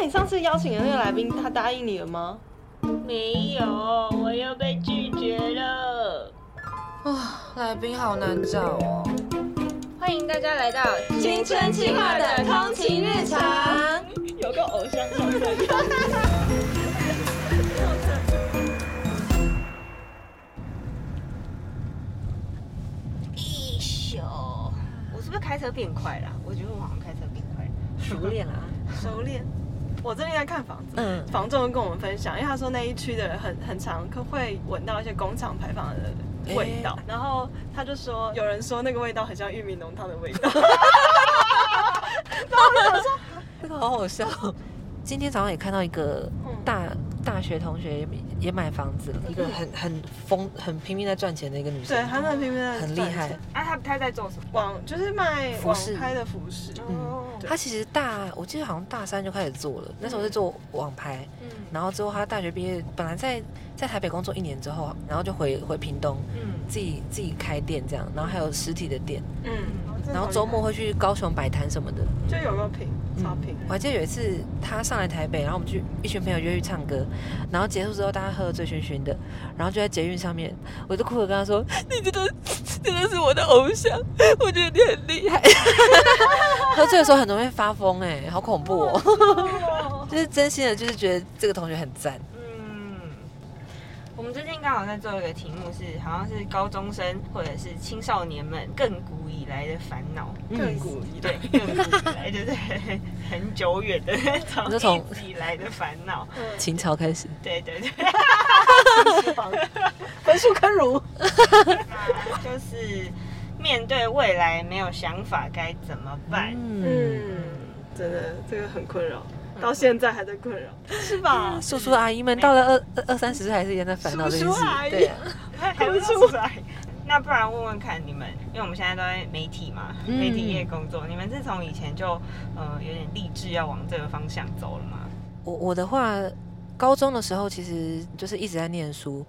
那你上次邀请的那个来宾，他答应你了吗？没有，我又被拒绝了。啊，来宾好难找哦。欢迎大家来到青春期化的通勤日常，有个偶像上身。一宿，我是不是开车变快了？我觉得我好像开车变快了。熟练啊。熟练。我最近在看房子，嗯房仲跟我们分享，因为他说那一区的人很很常可会闻到一些工厂排放的味道，然后他就说有人说那个味道很像玉米浓汤的味道。这 个好好笑。今天早上也看到一个大大学同学也也买房子了，一个很很疯很拼命在赚钱的一个女生，对，他那拼命在很厉害。啊，她她在做什么？网就是卖网服饰。拍的服饰，哦，对。她其实大，我记得好像大三就开始做了，那时候是做网拍，嗯。然后之后她大学毕业，本来在在台北工作一年之后，然后就回回屏东嗯。自己自己开店这样，然后还有实体的店，嗯，然后周末会去高雄摆摊什么的。就有个品超屏，我还记得有一次他上来台北，然后我们去一群朋友约去唱歌，然后结束之后大家喝得醉醺醺的，然后就在捷运上面，我就哭着跟他说：“你真的真的是我的偶像，我觉得你很厉害。”喝醉的时候很容易发疯哎、好恐怖哦！就是真心的，就是觉得这个同学很赞。嗯，我们最近刚好在做一个题目是，好像是高中生或者是青少年们亘古以来的烦恼。亘古以 对，亘古以来就是很 很久远的那种，从以来的烦恼。秦朝开始，对对对，分数坑儒，就是面对未来没有想法该怎么办？嗯，嗯，真的这个很困扰，到现在还在困扰，是吧？叔叔阿姨们到了二二二三十岁还是一样在烦恼这件事叔叔阿，姨对啊，还不出来。那不然问问看你们，因为我们现在都在媒体嘛，嗯媒体业工作，你们是从以前就呃有点立志要往这个方向走了吗？我我的话，高中的时候其实就是一直在念书。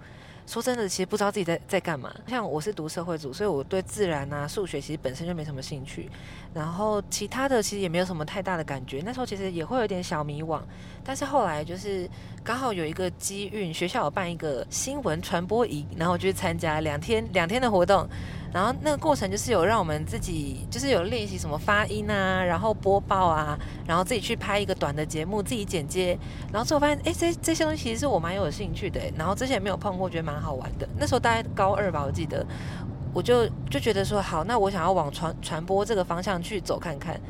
说真的，其实不知道自己在在干嘛。像我是读社会组，所以我对自然啊、数学其实本身就没什么兴趣。然后其他的其实也没有什么太大的感觉。那时候其实也会有点小迷惘，但是后来就是刚好有一个机运，学校有办一个新闻传播营，然后我就去参加两天两天的活动。然后那个过程就是有让我们自己就是有练习什么发音啊，然后播报啊，然后自己去拍一个短的节目，自己剪接。然后之后发现，哎，这这些东西其实我蛮有兴趣的，然后之前没有碰过，觉得蛮好玩的。那时候大概高二吧，我记得，我就就觉得说，好，那我想要往传传播这个方向去走看看。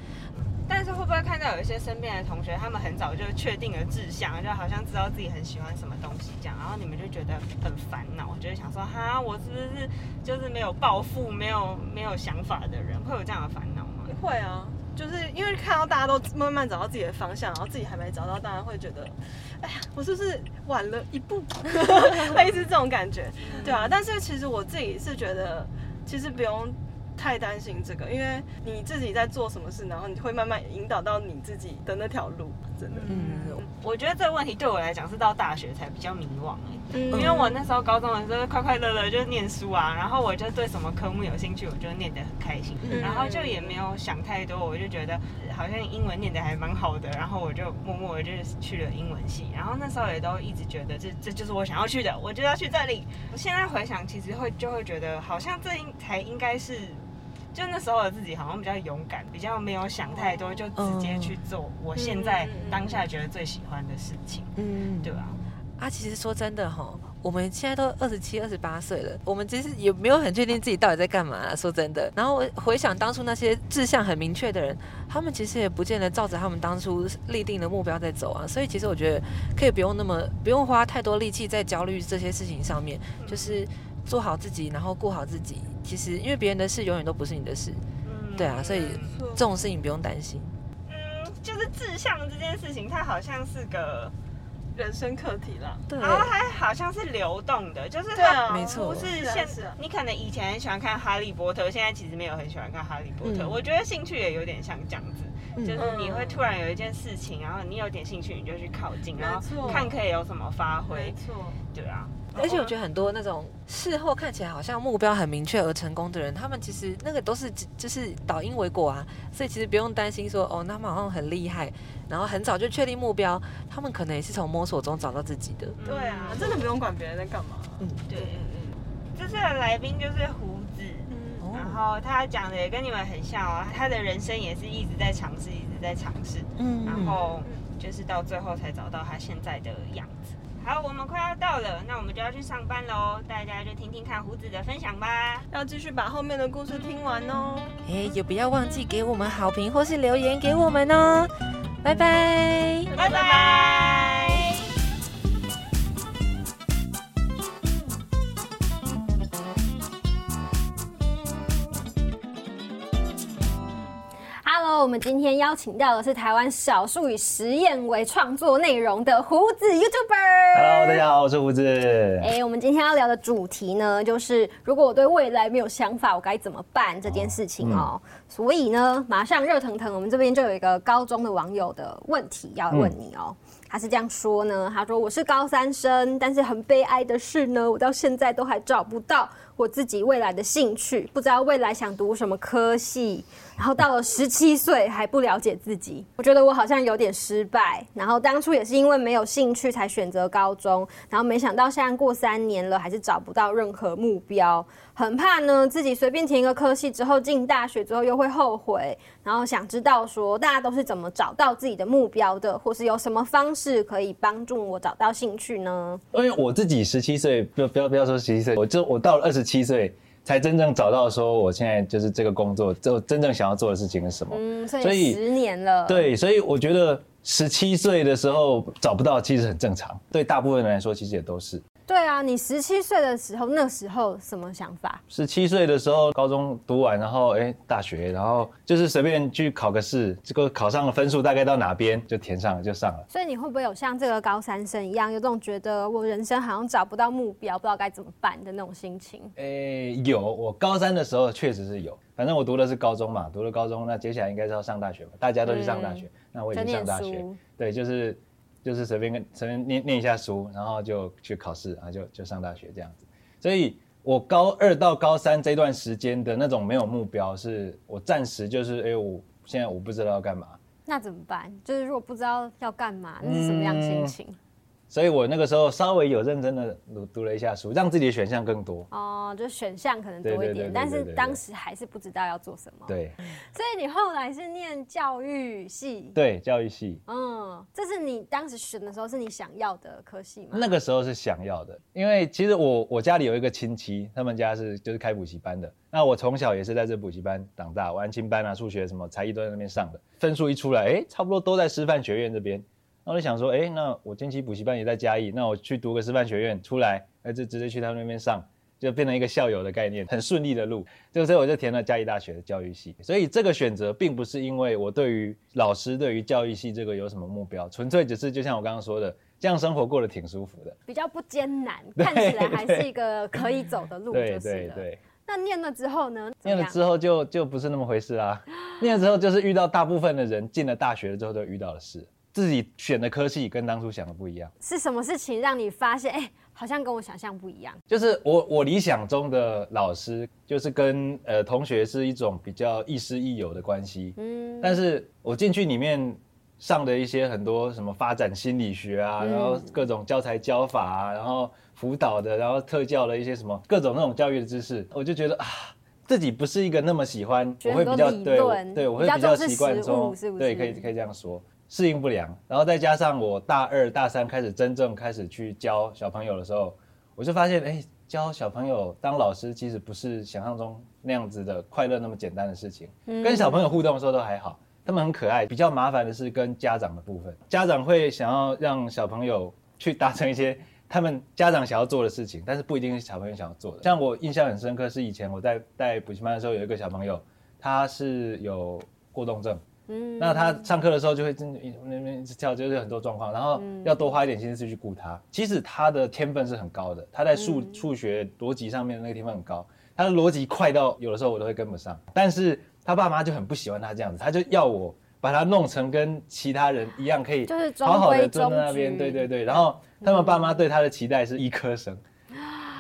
但是会不会看到有一些身边的同学，他们很早就确定了志向，就好像知道自己很喜欢什么东西这样，然后你们就觉得很烦恼，就会想说，哈，我是不是就是没有抱负、没有没有想法的人，会有这样的烦恼吗？会啊，就是因为看到大家都慢慢找到自己的方向，然后自己还没找到，当然会觉得，哎呀，我是不是晚了一步？类似这种感觉，对啊。但是其实我自己是觉得，其实不用太担心这个，因为你自己在做什么事，然后你会慢慢引导到你自己的那条路，真的。嗯我觉得这个问题对我来讲是到大学才比较迷惘哎、嗯因为我那时候高中的时候快快乐乐就念书啊，然后我就对什么科目有兴趣，我就念得很开心，嗯然后就也没有想太多，我就觉得呃好像英文念得还蛮好的，然后我就默默的就是去了英文系，然后那时候也都一直觉得这这就是我想要去的，我就要去这里。我现在回想，其实会就会觉得好像这应才应该是。就那时候的自己好像比较勇敢，比较没有想太多，就直接去做我现在当下觉得最喜欢的事情，嗯，对吧？啊，其实说真的哈，我们现在都二十七、二十八岁了，我们其实也没有很确定自己到底在干嘛、啊。说真的，然后我回想当初那些志向很明确的人，他们其实也不见得照着他们当初立定的目标在走啊。所以其实我觉得可以不用那么不用花太多力气在焦虑这些事情上面，就是做好自己，然后过好自己。其实因为别人的事永远都不是你的事，嗯对啊，所以这种事情不用担心。嗯，就是志向这件事情，它好像是个，人生课题啦。对，然后它好像是流动的，就是它没错不是现是啊你可能以前很喜欢看哈利波特，现在其实没有很喜欢看哈利波特。嗯我觉得兴趣也有点像这样子，嗯就是你会突然有一件事情，然后你有点兴趣，你就去靠近，然后看可以有什么发挥没。错，对啊，而而且我觉得很多那种事后看起来好像目标很明确而成功的人，他们其实那个都是就是导因为果啊，所以其实不用担心说哦，他们好像很厉害，然后很早就确定目标，他们可能也是从摸索中找到自己的。对啊，真的不用管别人在干嘛。嗯，对，嗯嗯。这次的来宾就是胡子，然后他讲的也跟你们很像哦，他的人生也是一直在尝试，一直在尝试，嗯，然后就是到最后才找到他现在的样子。好，我们快要到了，那我们就要去上班喽。大家就听听看胡子的分享吧。要继续把后面的故事听完哦。哎，也不要忘记给我们好评或是留言给我们哦。拜拜，拜拜。我们今天邀请到的是台湾少数以实验为创作内容的胡子 YouTuber。Hello，大家好，我是胡子。哎，我们今天要聊的主题呢，就是如果我对未来没有想法，我该怎么办这件事情哦。所以呢，马上热腾腾，我们这边就有一个高中的网友的问题要问你哦。他是这样说呢，他说我是高三生，但是很悲哀的是呢，我到现在都还找不到我自己未来的兴趣，不知道未来想读什么科系。然后到了十七岁还不了解自己，我觉得我好像有点失败。然后当初也是因为没有兴趣才选择高中，然后没想到现在过三年了还是找不到任何目标，很怕呢自己随便填一个科系之后进大学之后又会后悔。然后想知道说大家都是怎么找到自己的目标的，或是有什么方式可以帮助我找到兴趣呢？因为我自己十七岁，不不要不要说十七岁，我就我到了二十七岁。才真正找到说，我现在就是这个工作，就真正想要做的事情是什么。嗯，所以十年了。对，所以我觉得十七岁的时候找不到，其实很正常。对大部分人来说，其实也都是。对啊，你十七岁的时候，那时候什么想法？十七岁的时候，高中读完，然后哎，大学，然后就是随便去考个试，这个考上了分数大概到哪边就填上了，就上了。所以你会不会有像这个高三生一样，有这种觉得我人生好像找不到目标，不知道该怎么办的那种心情？哎，有，我高三的时候确实是有。反正我读的是高中嘛，读了高中，那接下来应该是要上大学嘛，大家都去上大学，那我也去上大学。对，就是。就是随便跟随便念念一下书，然后就去考试，然后就就上大学这样子。所以我高二到高三这段时间的那种没有目标，是我暂时就是哎，我现在我不知道要干嘛。那怎么办？就是如果不知道要干嘛，那是什么样心情？所以我那个时候稍微有认真的读读了一下书，让自己的选项更多。哦，就选项可能多一点，但是当时还是不知道要做什么。对。所以你后来是念教育系？对，教育系。嗯，这是你当时选的时候是你想要的科系吗？那个时候是想要的，因为其实我我家里有一个亲戚，他们家是就是开补习班的。那我从小也是在这补习班长大，安亲班啊、数学什么才艺都在那边上的。分数一出来，哎，差不多都在师范学院这边。我就想说，哎，那我近期补习班也在嘉义，那我去读个师范学院出来，哎，就直接去他们那边上，就变成一个校友的概念，很顺利的路。就所以我就填了嘉义大学的教育系。所以这个选择并不是因为我对于老师、对于教育系这个有什么目标，纯粹只是就像我刚刚说的，这样生活过得挺舒服的，比较不艰难，看起来还是一个可以走的路。对对对。那念了之后呢？念了之后就就不是那么回事啦。念了之后就是遇到大部分的人进了大学之后都遇到的事。自己选的科系跟当初想的不一样，是什么事情让你发现，哎，好像跟我想象不一样？就是我我理想中的老师，就是跟呃同学是一种比较亦师亦友的关系。嗯，但是我进去里面上的一些很多什么发展心理学啊，然后各种教材教法啊，然后辅导的，然后特教的一些什么各种那种教育的知识，我就觉得啊，自己不是一个那么喜欢，我会比较对对，我会比较习惯中，对，可以可以这样说。适应不良，然后再加上我大二大三开始真正开始去教小朋友的时候，我就发现，哎，教小朋友当老师其实不是想象中那样子的快乐那么简单的事情。跟小朋友互动的时候都还好，他们很可爱。比较麻烦的是跟家长的部分，家长会想要让小朋友去达成一些他们家长想要做的事情，但是不一定是小朋友想要做的。像我印象很深刻是以前我在带补习班的时候，有一个小朋友，他是有过动症。那他上课的时候就会真那边一直跳，就是很多状况，然后要多花一点心思去顾他。其实他的天分是很高的，他在数数学逻辑上面的那个天分很高，他的逻辑快到有的时候我都会跟不上。但是他爸妈就很不喜欢他这样子，他就要我把他弄成跟其他人一样，可以好好的坐在那边。对对对，然后他们爸妈对他的期待是医科生，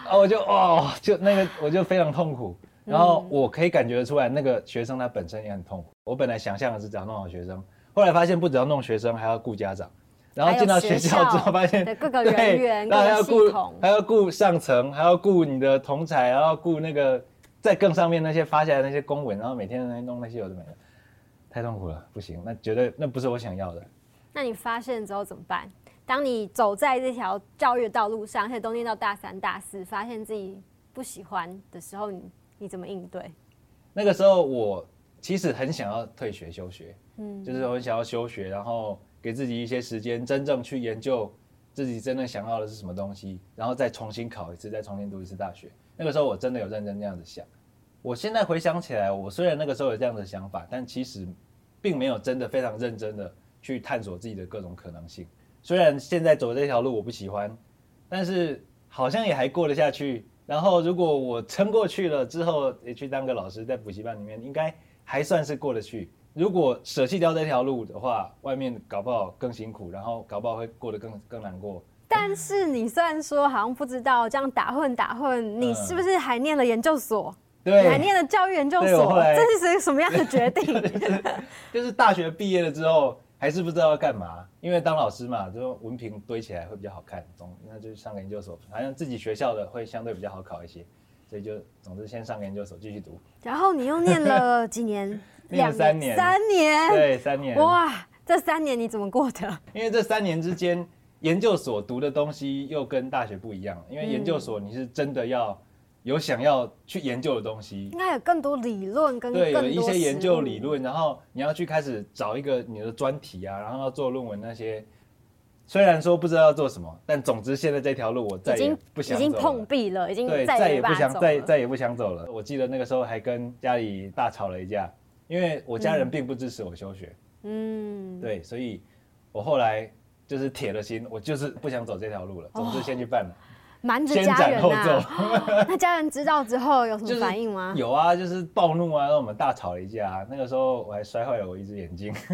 啊，我就哦，就那个我就非常痛苦。然后我可以感觉出来，那个学生他本身也很痛苦。我本来想象的是只要弄好学生，后来发现不只要弄学生，还要顾家长。然后进到学校之后，发现各个人员、各个系统，还要顾上层，还要顾你的同才，还要顾那个在更上面那些发下来那些公文，然后每天在弄那些有的没的，太痛苦了，不行，那绝对那不是我想要的。那你发现之后怎么办？当你走在这条教育的道路上，而且都念到大三、大四，发现自己不喜欢的时候，你你怎么应对？那个时候我其实很想要退学休学，嗯，就是很想要休学，然后。给自己一些时间，真正去研究自己真正想要的是什么东西，然后再重新考一次，再重新读一次大学。那个时候我真的有认真这样子想。我现在回想起来，我虽然那个时候有这样的想法，但其实并没有真的非常认真的去探索自己的各种可能性。虽然现在走这条路我不喜欢，但是好像也还过得下去。然后如果我撑过去了之后，也去当个老师，在补习班里面，应该还算是过得去。如果舍弃掉这条路的话，外面搞不好更辛苦，然后搞不好会过得更更难过。但是你虽然说好像不知道这样打混打混，你是不是还念了研究所？对，还念了教育研究所，这是什么样的决定？就是大学毕业了之后，还是不知道要干嘛。因为当老师嘛，就文凭堆起来会比较好看，总那就上研究所，好像自己学校的会相对比较好考一些，所以就总之先上研究所继续读。然后你又念了几年？两三年，三年，对，三年。哇，这三年你怎么过的？因为这三年之间，研究所读的东西又跟大学不一样。因为研究所你是真的要有想要去研究的东西，应该有更多理论跟对，有一些研究理论，然后你要去开始找一个你的专题啊，然后要做论文那些。虽然说不知道要做什么，但总之现在这条路我再也不想走，已经碰壁了，已经对，再也不想再再也不想走了。我记得那个时候还跟家里大吵了一架。因为我家人并不支持我休学，嗯，对，所以我后来就是铁了心，我就是不想走这条路了。总之先去办了。瞒着家人呐，那家人知道之后有什么反应吗？有啊，就是暴怒啊，让我们大吵了一架。那个时候我还摔坏了我一只眼睛。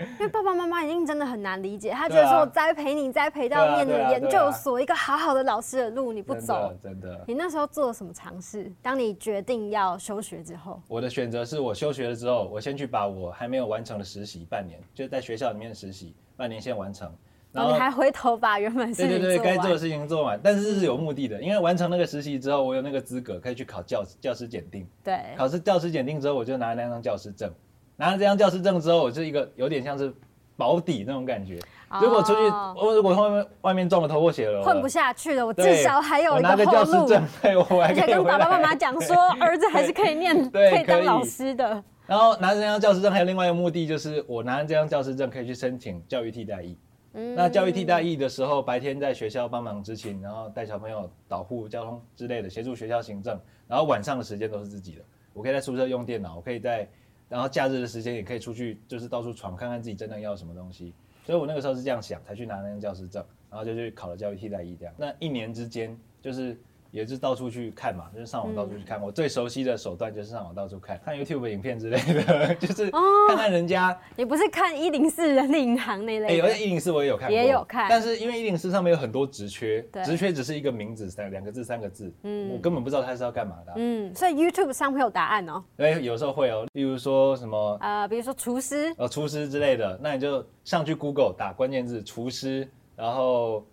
因为爸爸妈妈已经真的很难理解，他觉得说栽培你栽培到念的研究所，一个好好的老师的路你不走，真的。你那时候做了什么尝试？当你决定要休学之后，我的选择是我休学了之后，我先去把我还没有完成的实习半年，就在学校里面实习半年先完成。然后你还回头把原本对对对该做的事情做完，但是是有目的的，因为完成那个实习之后，我有那个资格可以去考教教师检定。对，考试教师检定之后，我就拿了那张教师证。拿了这张教师证之后，我是一个有点像是保底那种感觉。如果出去，我如果外面外面撞了头破血流，混不下去了，我至少还有一个后路。对，我还可以跟爸爸妈妈讲说，儿子还是可以念，可以当老师的。然后拿着这张教师证，还有另外一个目的，就是我拿着这张教师证可以去申请教育替代役。那教育替代役的时候，白天在学校帮忙执勤，然后带小朋友导护交通之类的，协助学校行政。然后晚上的时间都是自己的，我可以在宿舍用电脑，我可以在，然后假日的时间也可以出去，就是到处闯，看看自己真正要什么东西。所以我那个时候是这样想，才去拿那个教师证，然后就去考了教育替代役。这样，那一年之间就是。也是到处去看嘛，就是上网到处去看。我最熟悉的手段就是上网到处看，看 YouTube 影片之类的，就是看看人家。你不是看一零四人力银行那类？哎，有一零四我也有看，也有看。但是因为一零四上面有很多职缺，职缺只是一个名字，三两个字、三个字，嗯，我根本不知道他是要干嘛的。嗯，所以 YouTube 上会有答案哦。哎，有时候会哦，例如说什么呃，比如说厨师，呃，厨师之类的，那你就上去 Google 打关键字厨师，然后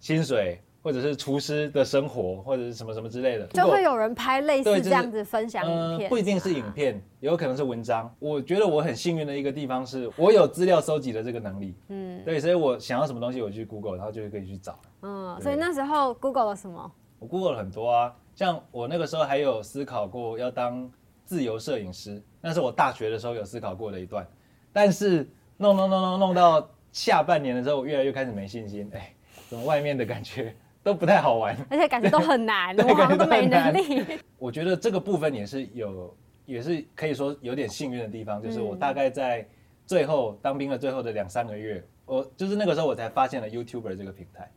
薪水。或者是厨师的生活，或者是什么什么之类的，就会有人拍类似这样子分享影片，不一定是影片，也有可能是文章。我觉得我很幸运的一个地方是，我有资料收集的这个能力。嗯，对，所以我想要什么东西，我去 Google，然后就可以去找。嗯，所以那时候 Google 了什么？我 Google 了很多啊，像我那个时候还有思考过要当自由摄影师，那是我大学的时候有思考过的一段。但是弄弄弄弄弄到下半年的时候，我越来越开始没信心。哎，怎么外面的感觉？都不太好玩，而且感觉都很难，我好像都没能力。我觉得这个部分也是有，也是可以说有点幸运的地方，就是我大概在最后当兵的最后的两三个月，我就是那个时候我才发现了 YouTuber 这个平台。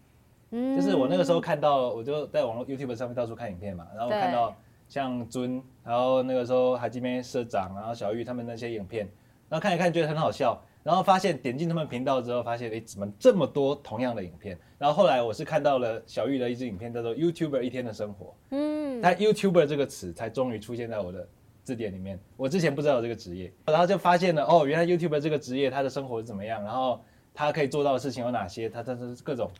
嗯，就是我那个时候看到，我就在网络 YouTube 上面到处看影片嘛，然后看到像尊，然后那个时候海基边社长，然后小玉他们那些影片，然后看一看觉得很好笑，然后发现点进他们频道之后，发现哎，怎么这么多同样的影片？然后后来我是看到了小玉的一支影片，叫做 YouTuber 一天的生活。嗯，他 YouTuber 这个词才终于出现在我的字典里面。我之前不知道有这个职业，然后就发现了哦，原来 YouTuber 这个职业他的生活是怎么样，然后他可以做到的事情有哪些，他他是各种。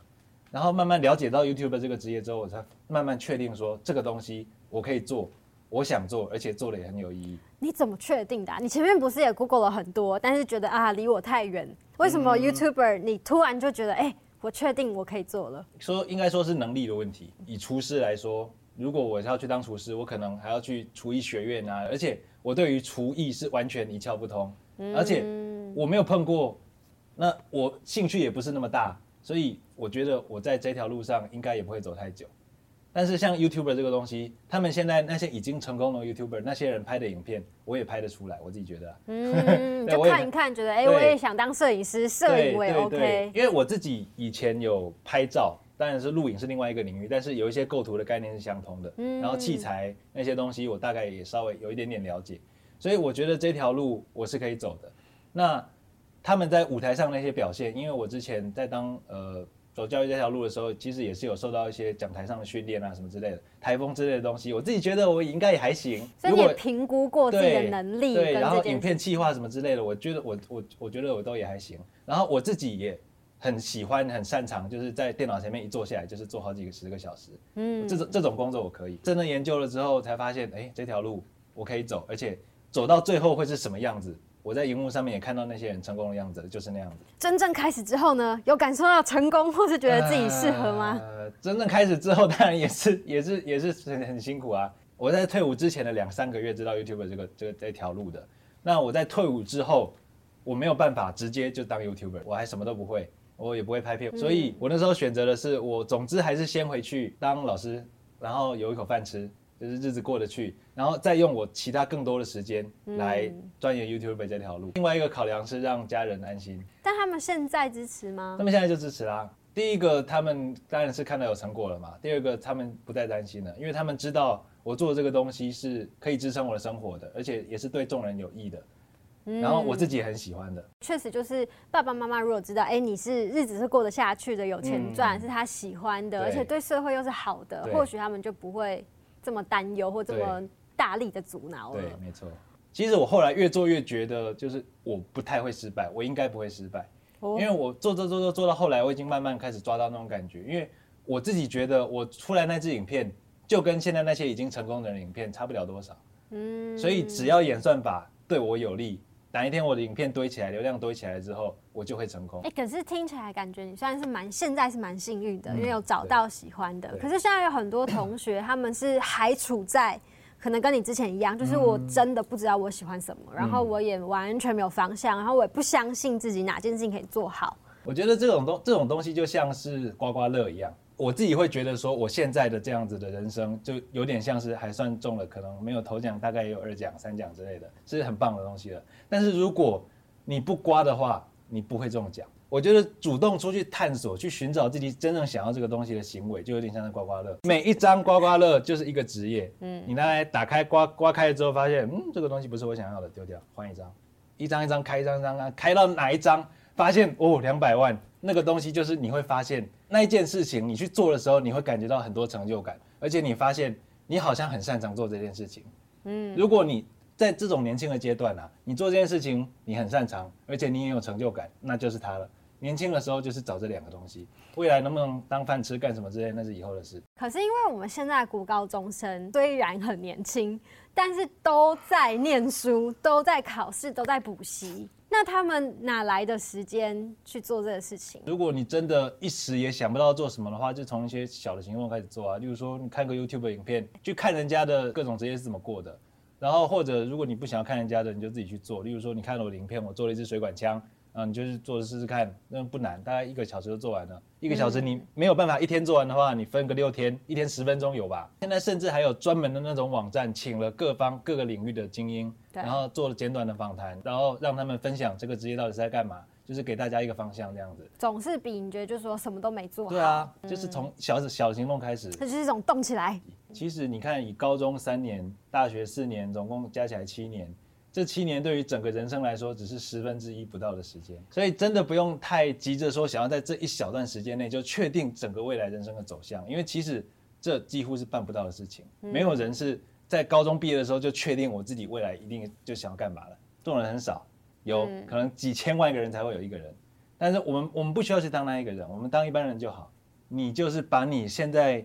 然后慢慢了解到 YouTuber 这个职业之后，我才慢慢确定说这个东西我可以做。我想做，而且做的也很有意义。你怎么确定的？你前面不是也 Google 了很多，但是觉得啊离我太远。为什么 YouTuber 你突然就觉得，哎，我确定我可以做了？说应该说是能力的问题。以厨师来说，如果我要去当厨师，我可能还要去厨艺学院啊，而且我对于厨艺是完全一窍不通，而且我没有碰过，那我兴趣也不是那么大，所以我觉得我在这条路上应该也不会走太久。但是像 YouTuber 这个东西，他们现在那些已经成功的 YouTuber，那些人拍的影片，我也拍得出来，我自己觉得。嗯，就看一看，觉得哎，我也想当摄影师，摄影我也 OK。因为我自己以前有拍照，当然是录影是另外一个领域，但是有一些构图的概念是相通的。嗯。然后器材那些东西，我大概也稍微有一点点了解，所以我觉得这条路我是可以走的。那他们在舞台上那些表现，因为我之前在当呃。走教育这条路的时候，其实也是有受到一些讲台上的训练啊，什么之类的，台风之类的东西。我自己觉得我应该也还行。所以你评估过自己的能力，对，然后影片企划什么之类的，我觉得我我我觉得我都也还行。然后我自己也很喜欢、很擅长，就是在电脑前面一坐下来就是做好几个十个小时。嗯，这种这种工作我可以。真的研究了之后才发现，哎，这条路我可以走，而且走到最后会是什么样子？我在荧幕上面也看到那些人成功的样子，就是那样子。真正开始之后呢，有感受到成功，或是觉得自己适合吗？呃，真正开始之后，当然也是也是也是很很辛苦啊。我在退伍之前的两三个月知道 YouTube 这个这个这条路的。那我在退伍之后，我没有办法直接就当 YouTuber，我还什么都不会，我也不会拍片，所以我那时候选择的是，我总之还是先回去当老师，然后有一口饭吃。就是日子过得去，然后再用我其他更多的时间来钻研 YouTube 这条路。另外一个考量是让家人安心。但他们现在支持吗？他们现在就支持啦。第一个，他们当然是看到有成果了嘛。第二个，他们不再担心了，因为他们知道我做的这个东西是可以支撑我的生活的，而且也是对众人有益的。然后我自己也很喜欢的。确实，就是爸爸妈妈如果知道，哎，你是日子是过得下去的，有钱赚，是他喜欢的，而且对社会又是好的，或许他们就不会。这么担忧或这么大力的阻挠了，对，没错。其实我后来越做越觉得，就是我不太会失败，我应该不会失败，因为我做做做做做到后来，我已经慢慢开始抓到那种感觉。因为我自己觉得，我出来那支影片就跟现在那些已经成功的人影片差不了多少，嗯，所以只要演算法对我有利。哪一天我的影片堆起来，流量堆起来之后，我就会成功。哎，可是听起来感觉你算是蛮现在是蛮幸运的，因为有找到喜欢的。可是现在有很多同学，他们是还处在可能跟你之前一样，就是我真的不知道我喜欢什么，然后我也完全没有方向，然后我也不相信自己哪件事情可以做好。我觉得这种东这种东西就像是刮刮乐一样。我自己会觉得说，我现在的这样子的人生，就有点像是还算中了，可能没有头奖，大概也有二奖、三奖之类的，是很棒的东西了。但是如果你不刮的话，你不会中奖。我觉得主动出去探索、去寻找自己真正想要这个东西的行为，就有点像是刮刮乐。每一张刮刮乐就是一个职业。嗯，你拿来打开刮刮开了之后，发现嗯，这个东西不是我想要的，丢掉，换一张。一张一张开，一张一张啊，开到哪一张，发现哦，两百万。那个东西就是你会发现那一件事情，你去做的时候，你会感觉到很多成就感，而且你发现你好像很擅长做这件事情。嗯，如果你在这种年轻的阶段啊，你做这件事情你很擅长，而且你也有成就感，那就是它了。年轻的时候就是找这两个东西，未来能不能当饭吃干什么之类，那是以后的事。可是因为我们现在古高中生虽然很年轻，但是都在念书，都在考试，都在补习。那他们哪来的时间去做这个事情？如果你真的一时也想不到做什么的话，就从一些小的行动开始做啊。例如说，你看个 YouTube 影片，去看人家的各种职业是怎么过的。然后或者如果你不想要看人家的，你就自己去做。例如说，你看了我的影片，我做了一支水管枪。嗯，你就是做试试看，那不难，大概一个小时就做完了。一个小时你没有办法一天做完的话，你分个六天，一天十分钟有吧？现在甚至还有专门的那种网站，请了各方各个领域的精英，然后做了简短的访谈，然后让他们分享这个职业到底是在干嘛，就是给大家一个方向这样子。总是比你觉得就是说什么都没做。对啊，就是从小小行动开始。这就是一种动起来。其实你看，以高中三年、大学四年，总共加起来七年。这七年对于整个人生来说，只是十分之一不到的时间，所以真的不用太急着说想要在这一小段时间内就确定整个未来人生的走向，因为其实这几乎是办不到的事情。没有人是在高中毕业的时候就确定我自己未来一定就想要干嘛了，这种人很少，有可能几千万个人才会有一个人。但是我们我们不需要去当那一个人，我们当一般人就好。你就是把你现在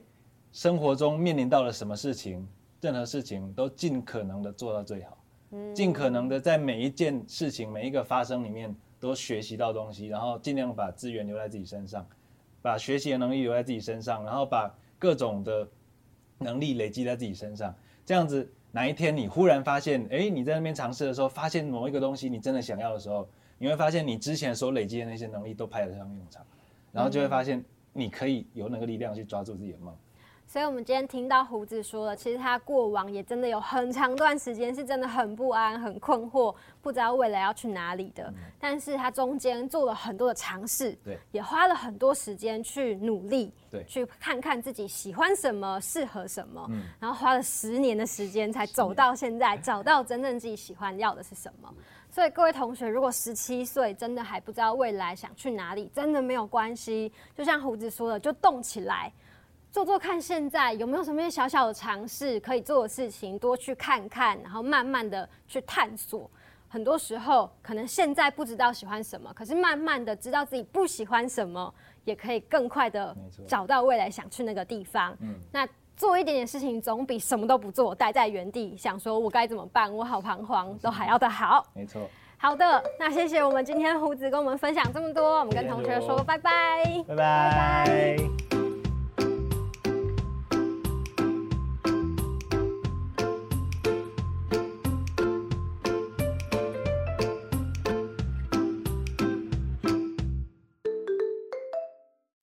生活中面临到了什么事情，任何事情都尽可能的做到最好。尽可能的在每一件事情、每一个发生里面都学习到东西，然后尽量把资源留在自己身上，把学习的能力留在自己身上，然后把各种的能力累积在自己身上。这样子，哪一天你忽然发现，哎，你在那边尝试的时候，发现某一个东西你真的想要的时候，你会发现你之前所累积的那些能力都派得上用场，然后就会发现你可以有那个力量去抓住自己的梦。所以，我们今天听到胡子说了，其实他过往也真的有很长段时间是真的很不安、很困惑，不知道未来要去哪里的。但是他中间做了很多的尝试，对，也花了很多时间去努力，对，去看看自己喜欢什么、适合什么，嗯，然后花了十年的时间才走到现在，找到真正自己喜欢要的是什么。所以，各位同学，如果十七岁真的还不知道未来想去哪里，真的没有关系，就像胡子说的，就动起来。做做看，现在有没有什么小小的尝试可以做的事情，多去看看，然后慢慢的去探索。很多时候，可能现在不知道喜欢什么，可是慢慢的知道自己不喜欢什么，也可以更快的找到未来想去那个地方。嗯，那做一点点事情，总比什么都不做，待在原地想说我该怎么办，我好彷徨，都还要的好。没错。好的，那谢谢我们今天胡子跟我们分享这么多，我们跟同学说拜拜，拜拜。